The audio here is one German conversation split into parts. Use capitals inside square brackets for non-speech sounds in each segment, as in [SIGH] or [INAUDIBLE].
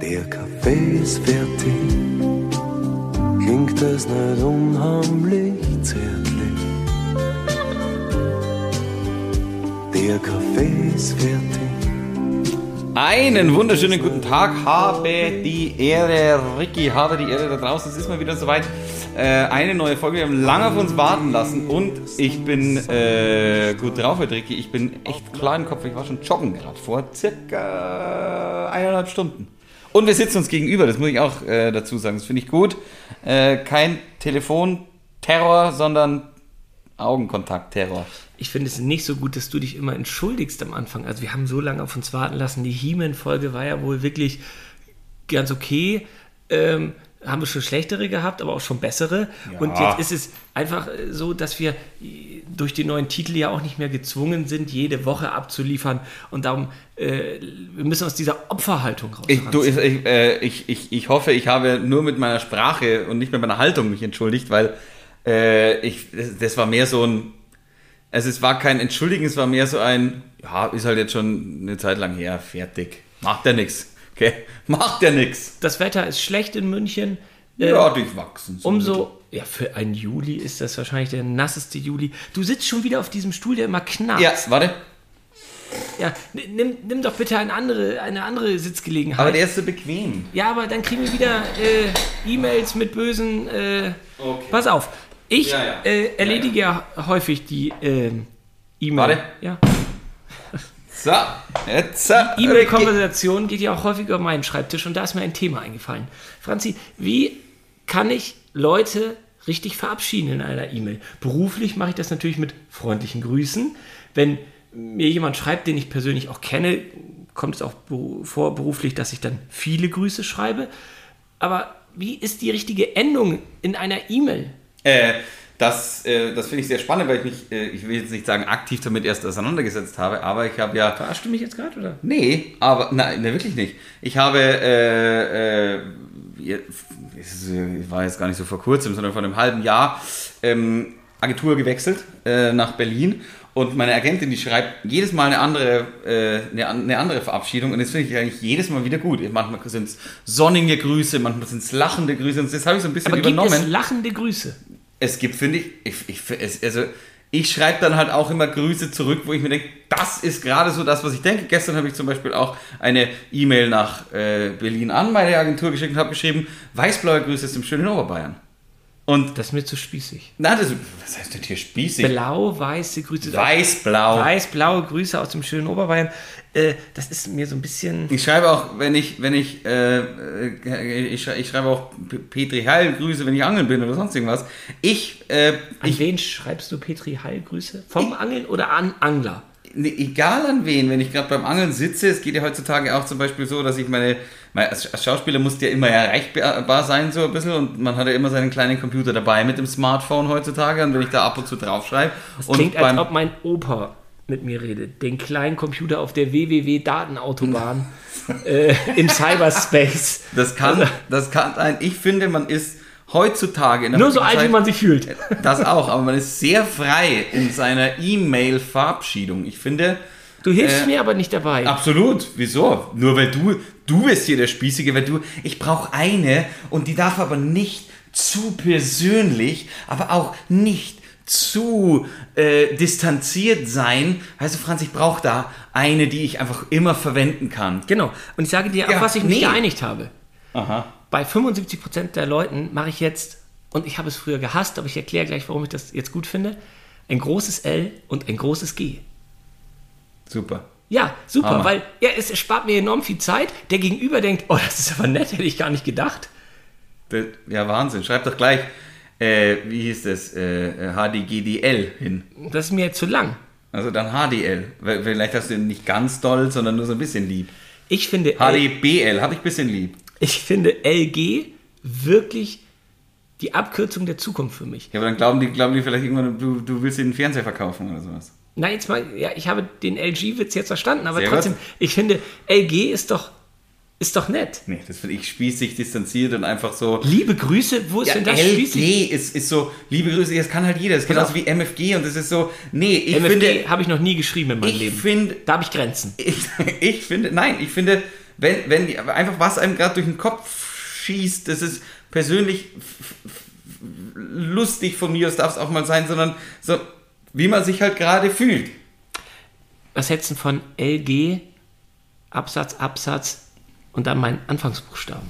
Der Kaffee ist fertig, klingt das nicht unheimlich zärtlich. Der Kaffee ist fertig. Einen wunderschönen guten Tag, habe die Ehre, Ricky, habe die Ehre da draußen. Es ist mal wieder soweit. Äh, eine neue Folge. Wir haben lange auf uns warten lassen und ich bin äh, gut drauf heute, Ricky. Ich bin echt klar im Kopf. Ich war schon joggen gerade vor circa eineinhalb Stunden. Und wir sitzen uns gegenüber, das muss ich auch äh, dazu sagen. Das finde ich gut. Äh, kein Telefonterror, sondern Augenkontakt-Terror. Ich finde es nicht so gut, dass du dich immer entschuldigst am Anfang. Also wir haben so lange auf uns warten lassen. Die He-Man-Folge war ja wohl wirklich ganz okay. Ähm, haben wir schon schlechtere gehabt, aber auch schon bessere. Ja. Und jetzt ist es einfach so, dass wir durch die neuen Titel ja auch nicht mehr gezwungen sind, jede Woche abzuliefern. Und darum, äh, wir müssen aus dieser Opferhaltung raus. Ich, du, ich, äh, ich, ich, ich hoffe, ich habe nur mit meiner Sprache und nicht mit meiner Haltung mich entschuldigt, weil äh, ich, das, das war mehr so ein, also es war kein Entschuldigen, es war mehr so ein, ja, ist halt jetzt schon eine Zeit lang her, fertig, macht ja nichts, okay, [LAUGHS] macht ja nichts. das Wetter ist schlecht in München. Äh, Ja, durchwachsen. so Umso, ja, für einen Juli ist das wahrscheinlich der nasseste Juli. Du sitzt schon wieder auf diesem Stuhl, der immer knarzt. Ja, warte, Ja, nimm, nimm doch bitte eine andere, eine andere Sitzgelegenheit. aber der ist so bequem. ja, aber dann kriegen wir wieder äh, E-Mails mit bösen. Äh, Okay. Pass auf, ich Ja, ja. Äh, erledige ja, häufig die äh, E-Mail. Warte. Ja. So, jetzt. äh, E-Mail-Konversation geht ja auch häufig auf meinen Schreibtisch und da ist mir ein Thema eingefallen. Franzi, wie kann ich Leute richtig verabschieden in einer E-Mail? Beruflich mache ich das natürlich mit freundlichen Grüßen. Wenn mir jemand schreibt, den ich persönlich auch kenne, kommt es auch vor beruflich, dass ich dann viele Grüße schreibe. Aber wie ist die richtige Endung in einer E-Mail? Äh, das äh, das finde ich sehr spannend, weil ich mich, äh, ich will jetzt nicht sagen, aktiv damit erst auseinandergesetzt habe, aber ich habe ja. Verarschst du mich jetzt gerade, oder? Nee, aber nein, ne, wirklich nicht. Ich habe, äh, äh, es äh, war jetzt gar nicht so vor kurzem, sondern vor einem halben Jahr ähm, Agentur gewechselt äh, nach Berlin und meine Agentin, die schreibt jedes Mal eine andere, äh, eine, eine andere Verabschiedung und das finde ich eigentlich jedes Mal wieder gut. Manchmal sind es sonnige Grüße, manchmal sind es lachende Grüße und das habe ich so ein bisschen Aber gibt übernommen. es lachende Grüße? Es gibt, finde ich, ich, ich es, also ich schreibe dann halt auch immer Grüße zurück, wo ich mir denke, das ist gerade so das, was ich denke. Gestern habe ich zum Beispiel auch eine E-Mail nach äh, Berlin an meine Agentur geschickt und habe geschrieben, weißblaue Grüße aus dem schönen Oberbayern. Und Das ist mir zu spießig. na, das, was heißt denn hier spießig? Blau-weiße Grüße. Weiß-blau. Weiß-blaue Grüße aus dem schönen Oberbayern. Äh, das ist mir so ein bisschen. Ich schreibe auch, wenn ich, wenn ich, äh, äh, ich, ich schreibe auch Petri Heil Grüße, wenn ich angeln bin oder sonst irgendwas. Ich, äh, An ich wen schreibst du Petri Heil Grüße? Vom Angeln oder an Angler? Nee, egal an wen, wenn ich gerade beim Angeln sitze, es geht ja heutzutage auch zum Beispiel so, dass ich meine, mein, als als Schauspieler musste ja immer erreichbar sein, so ein bisschen, und man hat ja immer seinen kleinen Computer dabei mit dem Smartphone heutzutage, und wenn ich da ab und zu drauf schreibe. Das und klingt, als beim, ob mein Opa mit mir redet. Den kleinen Computer auf der www-Datenautobahn [LAUGHS] äh, im Cyberspace. das kann, das kann ein, ich finde, man ist heutzutage in der Nur so alt, wie man sich fühlt. [LAUGHS] Das auch, aber man ist sehr frei in seiner E-Mail-Verabschiedung. Ich finde, Du hilfst Äh, mir aber nicht dabei. Absolut. Wieso? Nur weil du, du bist hier der Spießige, weil du, ich brauche eine und die darf aber nicht zu persönlich, aber auch nicht zu äh, distanziert sein. Weißt du, Franz, ich brauche da eine, die ich einfach immer verwenden kann. Genau. Und ich sage dir, auf Ja, was ich mich nee. geeinigt habe. Aha. Bei 75% der Leuten mache ich jetzt, und ich habe es früher gehasst, aber ich erkläre gleich, warum ich das jetzt gut finde, ein großes L und ein großes G. Super. Ja, super, Hammer. weil ja, es spart mir enorm viel Zeit. Der Gegenüber denkt, oh, das ist aber nett, hätte ich gar nicht gedacht. Ja, Wahnsinn. Schreib doch gleich, äh, wie hieß das, äh, HDGDL hin. Das ist mir jetzt zu lang. Also dann HDL. Vielleicht hast du ihn nicht ganz doll, sondern nur so ein bisschen lieb. Ich finde, HDBL, habe ich ein bisschen lieb. ich finde LG wirklich die Abkürzung der Zukunft für mich. Ja, aber dann glauben die, glauben die vielleicht irgendwann, du, du willst einen Fernseher verkaufen oder sowas. Na, jetzt mal, ja, ich habe den LG-Witz jetzt verstanden, aber Sehr trotzdem, gut. ich finde, LG ist doch, ist doch nett. Nee, das finde ich spießig, distanziert und einfach so. Liebe Grüße, wo ist Ja, denn das? LG ist, ist so, liebe Grüße, das kann halt jeder. Das ist genauso wie MFG und das ist so, nee, ich MFG finde, habe ich noch nie geschrieben in meinem ich Leben. finde, Da habe ich Grenzen. [LAUGHS] ich, ich finde, nein, ich finde, wenn, wenn einfach was einem gerade durch den Kopf schießt, das ist persönlich lustig von mir, das darf es auch mal sein, sondern so, wie man sich halt gerade fühlt. Was hältst du von LG, Absatz, Absatz und dann meinen Anfangsbuchstaben?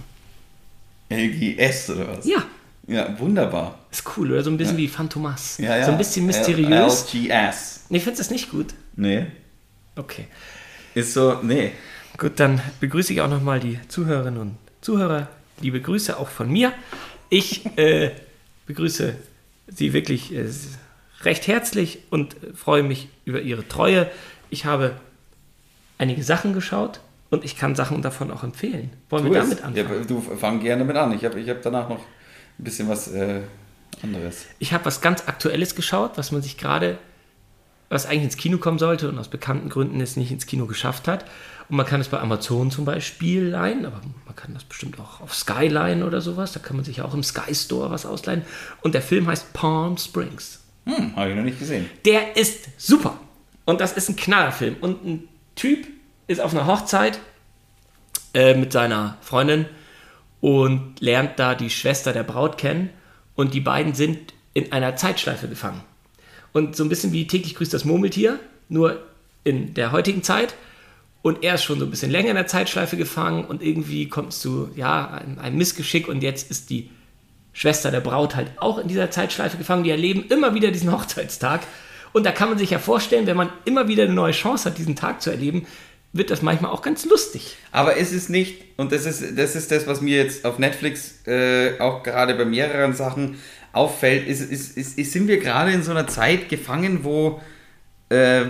LGS oder was? Ja, Ja, wunderbar. ist cool, oder? So ein bisschen wie Phantomas. Ja, ja. So ein bisschen mysteriös. LGS. Nee, findest du das nicht gut? Nee. Okay. Ist so, nee. Gut, dann begrüße ich auch nochmal die Zuhörerinnen und Zuhörer. Liebe Grüße auch von mir. Ich äh, begrüße Sie wirklich äh, recht herzlich und äh, freue mich über Ihre Treue. Ich habe einige Sachen geschaut und ich kann Sachen davon auch empfehlen. Wollen Tu wir es. damit anfangen? Ja, du fang gerne damit an. Ich habe ich hab danach noch ein bisschen was äh, anderes. Ich habe was ganz Aktuelles geschaut, was man sich gerade, was eigentlich ins Kino kommen sollte und aus bekannten Gründen es nicht ins Kino geschafft hat. Und man kann es bei Amazon zum Beispiel leihen, aber man kann das bestimmt auch auf Sky leihen oder sowas. Da kann man sich auch im Sky Store was ausleihen. Und der Film heißt Palm Springs. Hm, habe ich noch nicht gesehen. Der ist super. Und das ist ein Knallerfilm. Und ein Typ ist auf einer Hochzeit äh, mit seiner Freundin und lernt da die Schwester der Braut kennen. Und die beiden sind in einer Zeitschleife gefangen. Und so ein bisschen wie täglich grüßt das Murmeltier, nur in der heutigen Zeit. Und er ist schon so ein bisschen länger in der Zeitschleife gefangen und irgendwie kommt es zu ja, einem, einem Missgeschick und jetzt ist die Schwester der Braut halt auch in dieser Zeitschleife gefangen. Die erleben immer wieder diesen [LAUGHS] Hochzeitstag. Und da kann man sich ja vorstellen, wenn man immer wieder eine neue Chance hat, diesen Tag zu erleben, wird das manchmal auch ganz lustig. Aber es ist nicht, und das ist das, ist das was mir jetzt auf Netflix äh, auch gerade bei mehreren Sachen auffällt, ist, ist, ist, ist, sind wir gerade in so einer Zeit gefangen, wo, äh,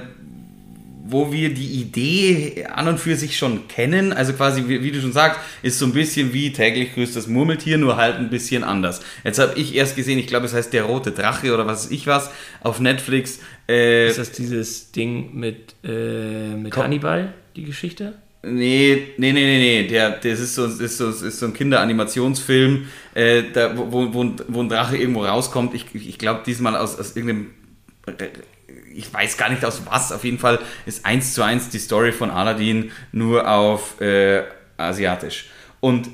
wo wir die Idee an und für sich schon kennen. Also quasi, wie, wie du schon sagst, ist so ein bisschen wie täglich grüßt das Murmeltier, nur halt ein bisschen anders. Jetzt habe ich erst gesehen, ich glaube, es heißt Der rote Drache oder was weiß ich was, auf Netflix. Äh, Ist das dieses Ding mit, äh, mit. Hannibal, die Geschichte? Nee, nee, nee, nee, nee. Der, das ist so, ist so, ist so ein Kinderanimationsfilm, äh, da, wo, wo, wo, ein- Drache irgendwo rauskommt. Ich, ich glaube, diesmal aus, aus irgendeinem. Ich weiß gar nicht aus was. Auf jeden Fall ist eins zu eins die Story von Aladdin nur auf äh, asiatisch. Und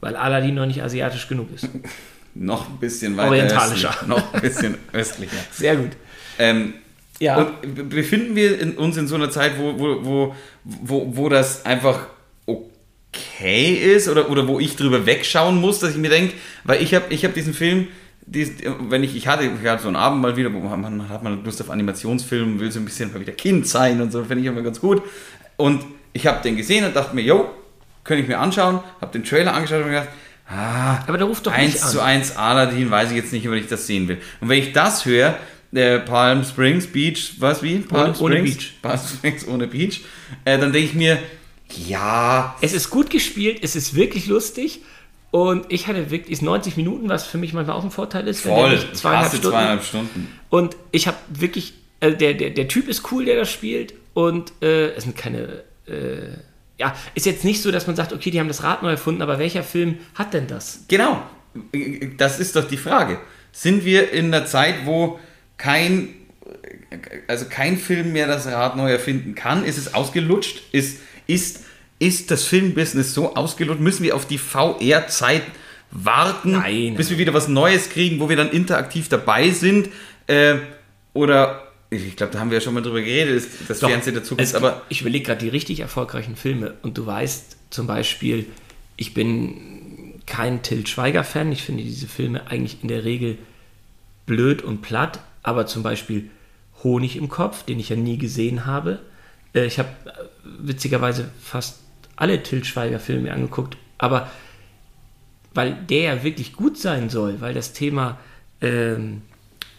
Weil Aladdin noch nicht asiatisch genug ist. [LAUGHS] noch ein bisschen weiter. Orientalischer. Östlich, noch ein bisschen östlicher. [LAUGHS] Sehr gut. Ähm, Ja. Und befinden wir in, uns in so einer Zeit, wo, wo, wo, wo, wo das einfach okay ist oder, oder wo ich drüber wegschauen muss, dass ich mir denke, weil ich habe ich hab diesen Film, dies- wenn ich, ich hatte, ich hatte so einen Abend mal wieder, wo man, hat man Lust auf Animationsfilm, will so ein bisschen mal wieder Kind sein und so, finde ich immer ganz gut. Und ich habe den gesehen und dachte mir, yo, könnte ich mir anschauen, habe den Trailer angeschaut und mir gedacht, ah, Aber der ruft doch eins nicht an. zu eins Aladdin, weiß ich jetzt nicht, ob ich das sehen will. Und wenn ich das höre, der Palm Springs Beach, was wie? Palm Ohne- ohne Springs? Beach. Palm Springs ohne Beach. Äh, dann denke ich mir, ja, Es ist gut gespielt, es ist wirklich lustig. Und ich hatte wirklich ist 90 Minuten, was für mich manchmal auch ein Vorteil ist. voll, zweieinhalb Stunden. zweieinhalb Stunden. Und ich habe wirklich, also der, der, der Typ ist cool, der das spielt. Und äh, es sind keine, äh, ja, ist jetzt nicht so, dass man sagt, okay, die haben das Rad neu erfunden, aber welcher Film hat denn das? Genau, das ist doch die Frage. Sind wir in einer Zeit, wo kein, also kein Film mehr das Rad neu erfinden kann? Ist es ausgelutscht? Ist, ist, ist das Filmbusiness so ausgelutscht? Müssen wir auf die VR-Zeit warten, Nein. bis wir wieder was Neues kriegen, wo wir dann interaktiv dabei sind? Äh, oder, ich glaube, da haben wir ja schon mal drüber geredet, ist das Doch, Fernsehen der Zukunft, aber ich überlege gerade die richtig erfolgreichen Filme und du weißt zum Beispiel, ich bin kein Till Schweiger-Fan. Ich finde diese Filme eigentlich in der Regel blöd und platt, aber zum Beispiel Honig im Kopf, den ich ja nie gesehen habe. Äh, Ich habe äh, witzigerweise fast alle Till Schweiger-Filme angeguckt, aber weil der ja wirklich gut sein soll, weil das Thema ähm,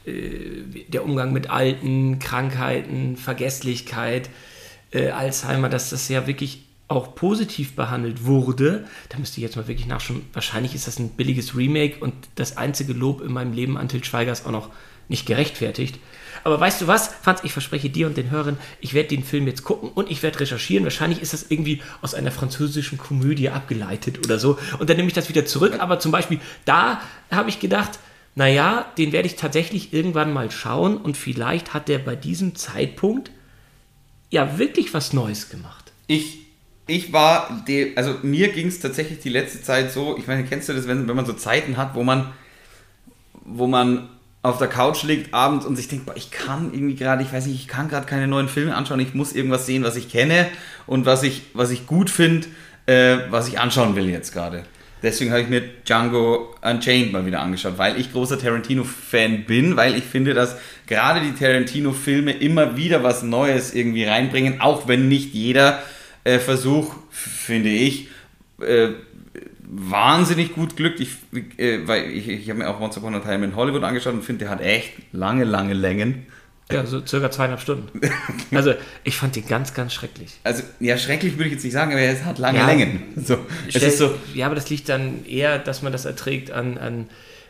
äh, der Umgang mit Alten, Krankheiten, Vergesslichkeit, äh, Alzheimer, dass das ja wirklich auch positiv behandelt wurde. Da müsste ich jetzt mal wirklich nachschauen. Wahrscheinlich ist das ein billiges Remake und das einzige Lob in meinem Leben an Til Schweiger ist auch noch nicht gerechtfertigt. Aber weißt du was, Franz, ich verspreche dir und den Hörern, ich werde den Film jetzt gucken und ich werde recherchieren. Wahrscheinlich ist das irgendwie aus einer französischen Komödie abgeleitet oder so. Und dann nehme ich das wieder zurück. Aber zum Beispiel, da habe ich gedacht, naja, den werde ich tatsächlich irgendwann mal schauen und vielleicht hat der bei diesem Zeitpunkt ja wirklich was Neues gemacht. ich ich war, die, also mir ging es tatsächlich die letzte Zeit so, ich meine, kennst du das, wenn, wenn man so Zeiten hat, wo man, wo man auf der Couch liegt abends und sich denkt, boah, ich kann irgendwie gerade, ich weiß nicht, ich kann gerade keine neuen Filme anschauen, ich muss irgendwas sehen, was ich kenne und was ich, was ich gut finde, äh, was ich anschauen will jetzt gerade. Deswegen habe ich mir Django Unchained mal wieder angeschaut, weil ich großer Tarantino-Fan bin, weil ich finde, dass gerade die Tarantino-Filme immer wieder was Neues irgendwie reinbringen, auch wenn nicht jeder äh, Versuch, finde ich, äh, wahnsinnig gut glückt. Ich, äh, weil ich, ich habe mir auch Once Upon a Time in Hollywood angeschaut und finde, der hat echt lange, lange Längen. Ja, so circa zweieinhalb Stunden. [LAUGHS] Also ich fand den ganz, ganz schrecklich. Also, ja, schrecklich würde ich jetzt nicht sagen, aber es hat lange Ja. Längen. So, es ist so, ja, aber das liegt dann eher, dass man das erträgt an, an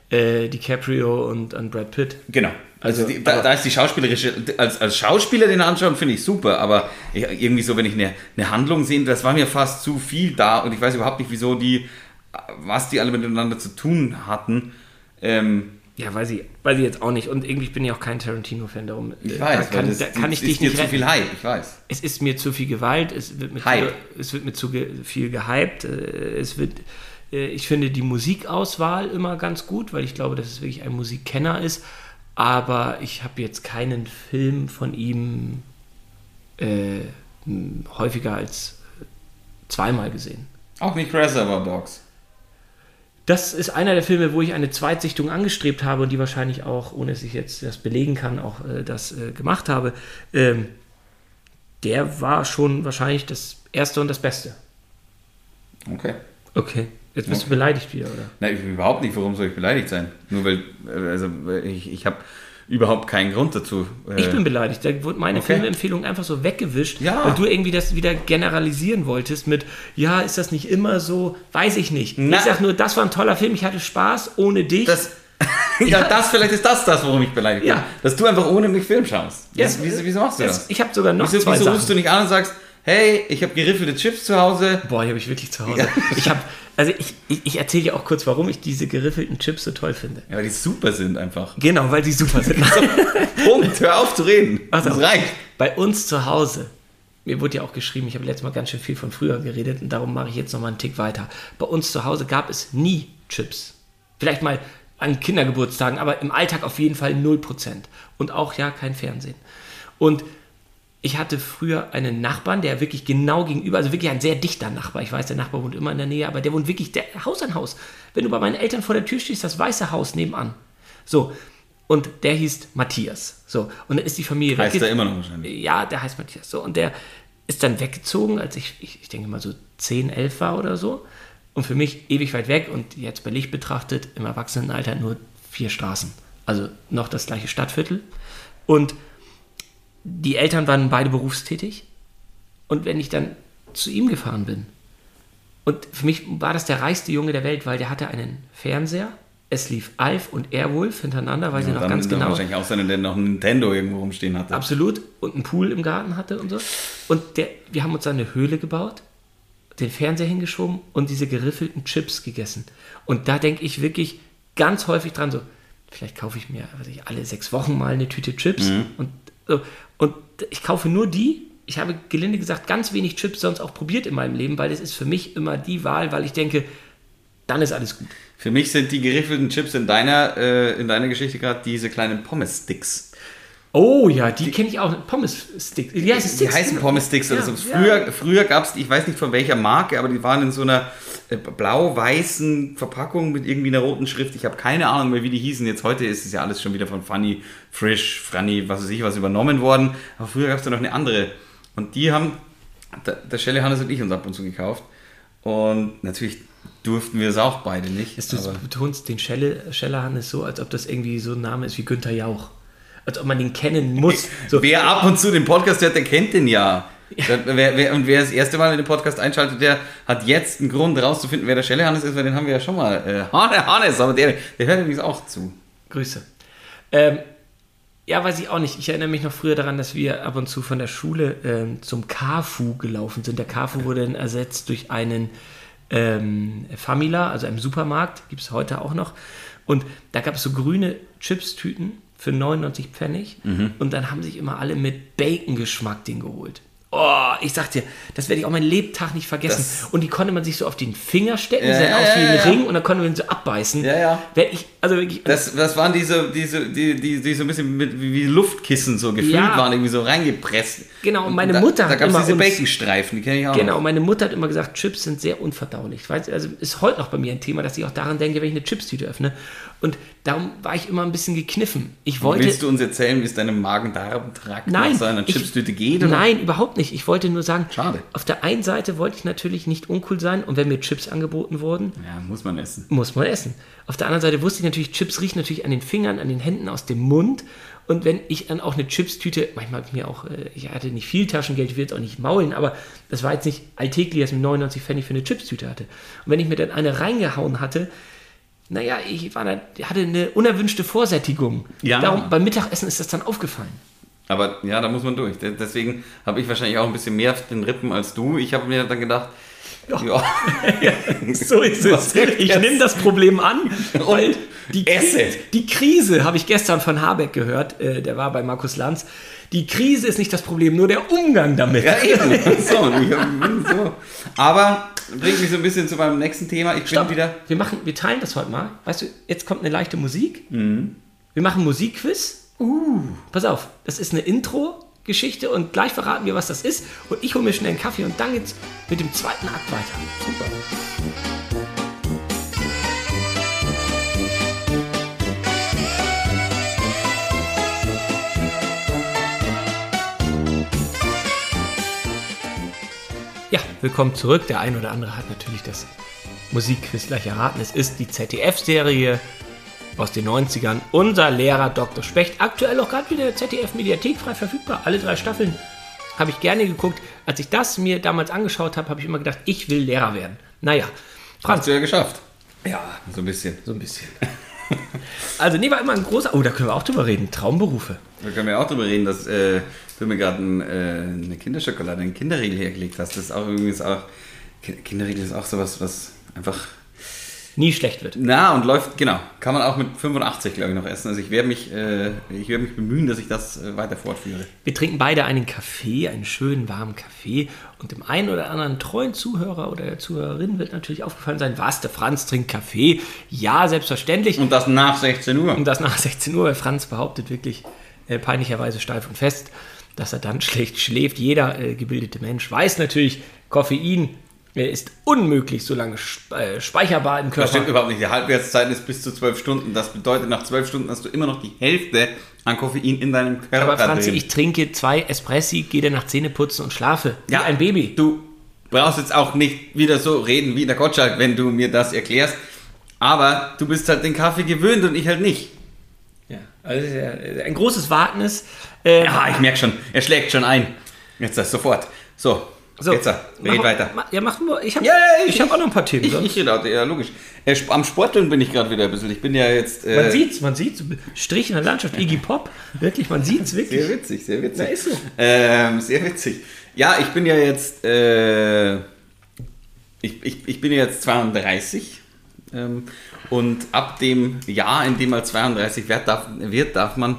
äh, DiCaprio und an Brad Pitt. Genau. Also, Also, die, da, da ist die schauspielerische, als, als Schauspieler den anschauen, finde ich super, aber irgendwie so, wenn ich eine, eine Handlung sehe, das war mir fast zu viel da und ich weiß überhaupt nicht, wieso die, was die alle miteinander zu tun hatten. Ähm, Ja, weiß ich, weiß ich jetzt auch nicht. Und irgendwie bin ich auch kein Tarantino-Fan, darum äh, ich da weiß, kann, weil das, da kann ich das dich ist nicht zu retten. viel Hype, ich weiß. Es ist mir zu viel Gewalt, es wird mir, Hype. Zu, es wird mir zu viel gehypt, äh, es wird, äh, ich finde die Musikauswahl immer ganz gut, weil ich glaube, dass es wirklich ein Musikkenner ist, aber ich habe jetzt keinen Film von ihm äh, häufiger als äh, zweimal gesehen. Auch nicht Reservoir Dogs. Das ist einer der Filme, wo ich eine Zweitsichtung angestrebt habe und die wahrscheinlich auch, ohne dass ich jetzt das belegen kann, auch äh, das äh, gemacht habe. Ähm, der war schon wahrscheinlich das Erste und das Beste. Okay. Okay. Jetzt bist Okay. du beleidigt wieder, oder? Ich, überhaupt nicht, warum soll ich beleidigt sein? Nur weil, äh, also ich, ich habe überhaupt keinen Grund dazu. äh, Ich bin beleidigt. Da wurde meine okay. Filmempfehlung einfach so weggewischt, Ja. weil du irgendwie das wieder generalisieren wolltest mit, ja, ist das nicht immer so? Weiß ich nicht. Na. Ich sag nur, das war ein toller Film, ich hatte Spaß ohne dich. Das, [LAUGHS] ja, das, vielleicht ist das das, worum ich beleidigt bin. Ja. Dass du einfach ohne mich Film schaust. Ja. Wieso, wieso, machst du Das- das? ich habe sogar noch Wieso, zwei wieso Sachen. rufst du nicht an und sagst, hey, ich habe geriffelte Chips zu Hause. Boah, die habe ich wirklich zu Hause. Ja. [LAUGHS] Ich habe, also ich, ich, ich erzähle dir auch kurz, warum ich diese geriffelten Chips so toll finde. Ja, weil die super sind einfach. Genau, weil die super sind. [LAUGHS] Punkt, hör auf zu reden. Ach so. Das reicht. Bei uns zu Hause, mir wurde ja auch geschrieben, ich habe letztes Mal ganz schön viel von früher geredet und darum mache ich jetzt nochmal einen Tick weiter. Bei uns zu Hause gab es nie Chips. Vielleicht mal an Kindergeburtstagen, aber im Alltag auf jeden Fall 0%. Und auch ja kein Fernsehen. Und ich hatte früher einen Nachbarn, der wirklich genau gegenüber, also wirklich ein sehr dichter Nachbar. Ich weiß, der Nachbar wohnt immer in der Nähe, aber der wohnt wirklich der, Haus an Haus. Wenn du bei meinen Eltern vor der Tür stehst, das weiße Haus nebenan. So. Und der hieß Matthias. So. Und dann ist die Familie Heißt er immer noch wahrscheinlich. ja, der heißt Matthias. So, und der ist dann weggezogen, als ich, ich, ich denke mal so 10, 11 war oder so. Und für mich ewig weit weg und jetzt bei Licht betrachtet, im Erwachsenenalter nur vier Straßen. Also noch das gleiche Stadtviertel. Und die Eltern waren beide berufstätig. Und wenn ich dann zu ihm gefahren bin, und für mich war das der reichste Junge der Welt, weil der hatte einen Fernseher, es lief Alf und Airwolf hintereinander, weil sie noch dann ganz dann genau wahrscheinlich auch sein, der noch ein Nintendo irgendwo rumstehen hatte. Absolut. Und einen Pool im Garten hatte und so. Und der, wir haben uns da eine Höhle gebaut, den Fernseher hingeschoben und diese geriffelten Chips gegessen. Und da denke ich wirklich ganz häufig dran, so, vielleicht kaufe ich mir weiß ich, alle sechs Wochen mal eine Tüte Chips. Und, so, und ich kaufe nur die. Ich habe gelinde gesagt ganz wenig Chips sonst auch probiert in meinem Leben, weil das ist für mich immer die Wahl, weil ich denke, dann ist alles gut. Für mich sind die geriffelten Chips in deiner, äh, in deiner Geschichte gerade diese kleinen Pommes-Sticks. Oh ja, die kenne ich auch. Pommes-Sticks. Ja, es ist Die Sticks. heißen Pommes-Sticks oder Ja, so. ja. Früher, früher gab es, ich weiß nicht von welcher Marke, aber die waren in so einer äh, blau-weißen Verpackung mit irgendwie einer roten Schrift. Ich habe keine Ahnung mehr, wie die hießen. Jetzt heute ist es ja alles schon wieder von Funny, Frisch, Franny, was weiß ich, was übernommen worden. Aber früher gab es da noch eine andere. Und die haben der, der Schelle, Hannes und ich uns ab und zu gekauft. Und natürlich durften wir es auch beide nicht. Du betonst den Schelle, Schellerhannes so, als ob das irgendwie so ein Name ist wie Günther Jauch. Als ob man den kennen muss. So, Wer ab und zu den Podcast hört, der kennt den ja. Der- Wer, wer, und wer das erste Mal in den Podcast einschaltet, der hat jetzt einen Grund rauszufinden, wer der Schelle Hannes ist, weil den haben wir ja schon mal. Äh, Hanne Hannes, aber der, der hört übrigens auch zu. Grüße. Ähm, ja, weiß ich auch nicht. Ich erinnere mich noch früher daran, dass wir ab und zu von der Schule ähm, zum KAFU gelaufen sind. Der KAFU wurde dann ersetzt durch einen ähm, Famila, also einem Supermarkt, gibt es heute auch noch. Und da gab es so grüne Chips-Tüten für 99 Pfennig. Und dann haben sich immer alle mit Bacon-Geschmack den geholt. Oh, ich sag dir, das werde ich auch mein Lebtag nicht vergessen. Das- und die konnte man sich so auf den Finger stecken, Ja, die sahen ja, aus wie ein ja. Ring und dann konnte man ihn so abbeißen. Ja, ja. Werd ich, also wirklich, Das, das waren diese, diese, die, die, die so ein bisschen mit, wie Luftkissen so gefühlt Ja. waren, irgendwie so reingepresst. Genau, und meine da, Mutter Da hat gab es immer diese Baconstreifen, die kenne ich auch Genau, noch. meine Mutter hat immer gesagt, Chips sind sehr unverdaulich. Weiß, also ist heute noch bei mir ein Thema, dass ich auch daran denke, wenn ich eine Chipstüte öffne. Und darum war ich immer ein bisschen gekniffen. Ich wollte. Willst du uns erzählen, wie es deinem Magen-Darm-Trakt nach Chipstüte geht? Oder? Nein, überhaupt nicht. Ich wollte nur sagen, Schade. auf der einen Seite wollte ich natürlich nicht uncool sein und wenn mir Chips angeboten wurden, Ja, muss man essen. muss man essen. Auf der anderen Seite wusste ich natürlich, Chips riechen natürlich an den Fingern, an den Händen, aus dem Mund. Und wenn ich dann auch eine Chipstüte, manchmal habe ich mir auch, äh, ich hatte nicht viel Taschengeld, ich will jetzt auch nicht maulen, aber das war jetzt nicht alltäglich, dass ich 99 Pfennig für eine Chipstüte hatte. Und wenn ich mir dann eine reingehauen hatte, naja, ich war hatte eine unerwünschte Vorsättigung. Ja. Darum, beim Mittagessen ist das dann aufgefallen. Aber ja, da muss man durch. De- Deswegen habe ich wahrscheinlich auch ein bisschen mehr auf den Rippen als du. Ich habe mir dann gedacht, ja, [LAUGHS] So ist es. Ich nehme das Problem an und die. Krise, die Krise habe ich gestern von Habeck gehört, äh, der war bei Markus Lanz. Die Krise ist nicht das Problem, nur der Umgang damit. ja eben. [LAUGHS] So, so. Aber bringt mich so ein bisschen zu meinem nächsten Thema. Ich bin Stopp. wieder. Wir, machen, wir teilen das heute mal. Weißt du, jetzt kommt eine leichte Musik. Mhm. Wir machen Musikquiz. Uh. Pass auf, das ist eine Intro-Geschichte und gleich verraten wir, was das ist. Und ich hole mir schnell einen Kaffee und dann geht's mit dem zweiten Akt weiter. Super. Ja, willkommen zurück. Der ein oder andere hat natürlich das Musikquiz gleich erraten. Es ist die ZDF-Serie aus den 90ern. Unser Lehrer Dr. Specht. Aktuell auch gerade wieder ZDF-Mediathek frei verfügbar. Alle drei Staffeln habe ich gerne geguckt. Als ich das mir damals angeschaut habe, habe ich immer gedacht, ich will Lehrer werden. Naja, Franz. Hast du ja geschafft. Ja, So ein bisschen. so ein bisschen. [LAUGHS] Also, nee, war immer ein großer. Oh, da können wir auch drüber reden. Traumberufe. Da können wir auch drüber reden, dass äh, du mir gerade ein, äh, eine Kinderschokolade, einen Kinderriegel hergelegt hast. Das ist auch übrigens auch. Ki- Kinderriegel ist auch sowas, was einfach. Nie schlecht wird. Na, und läuft, genau. Kann man auch mit 85, glaube ich, noch essen. Also ich werde mich, äh, ich werde mich bemühen, dass ich das äh, weiter fortführe. Wir trinken beide einen Kaffee, einen schönen warmen Kaffee. Und dem einen oder anderen treuen Zuhörer oder der Zuhörerin wird natürlich aufgefallen sein, was, der Franz trinkt Kaffee? Ja, selbstverständlich. Und das nach 16 Uhr. Und das nach 16 Uhr, weil Franz behauptet wirklich äh, peinlicherweise steif und fest, dass er dann [LAUGHS] schlecht schläft. Jeder äh, gebildete Mensch weiß natürlich, Koffein äh, ist unmöglich so lange äh, speicherbar im Das Körper. stimmt überhaupt nicht. Die Halbwertszeit ist bis zu 12 Stunden. Das bedeutet, nach 12 Stunden hast du immer noch die Hälfte an Koffein in deinem Körper Aber Franzi, drin. ich trinke zwei Espressi, gehe dann nach Zähneputzen und schlafe. Ja, wie ein Baby. Du brauchst jetzt auch nicht wieder so reden wie der Gottschalk, wenn du mir das erklärst. Aber du bist halt den Kaffee gewöhnt und ich halt nicht. Ja, also das ja ein großes Wagnis. Äh, Ja, ich merke schon, er schlägt schon ein. Jetzt das sofort. So, so, jetzt red mach- weiter. ma- Ja, machen wir. Ich habe Ja, ja, ich, hab auch noch ein paar Themen. Ich, sonst- ich rede auch, ja, logisch. Äh, Am Sporteln bin ich gerade wieder ein bisschen. Ich bin ja jetzt. Äh, man sieht's, man sieht's. Strich in der Landschaft, Iggy Pop. Wirklich, man sieht's wirklich. Sehr witzig, sehr witzig. Na, ist so. Ähm, sehr witzig. Ja, ich bin ja jetzt, äh, ich, ich, ich bin ja jetzt 32 ähm, und ab dem Jahr, in dem mal 32 wird darf, wird, darf man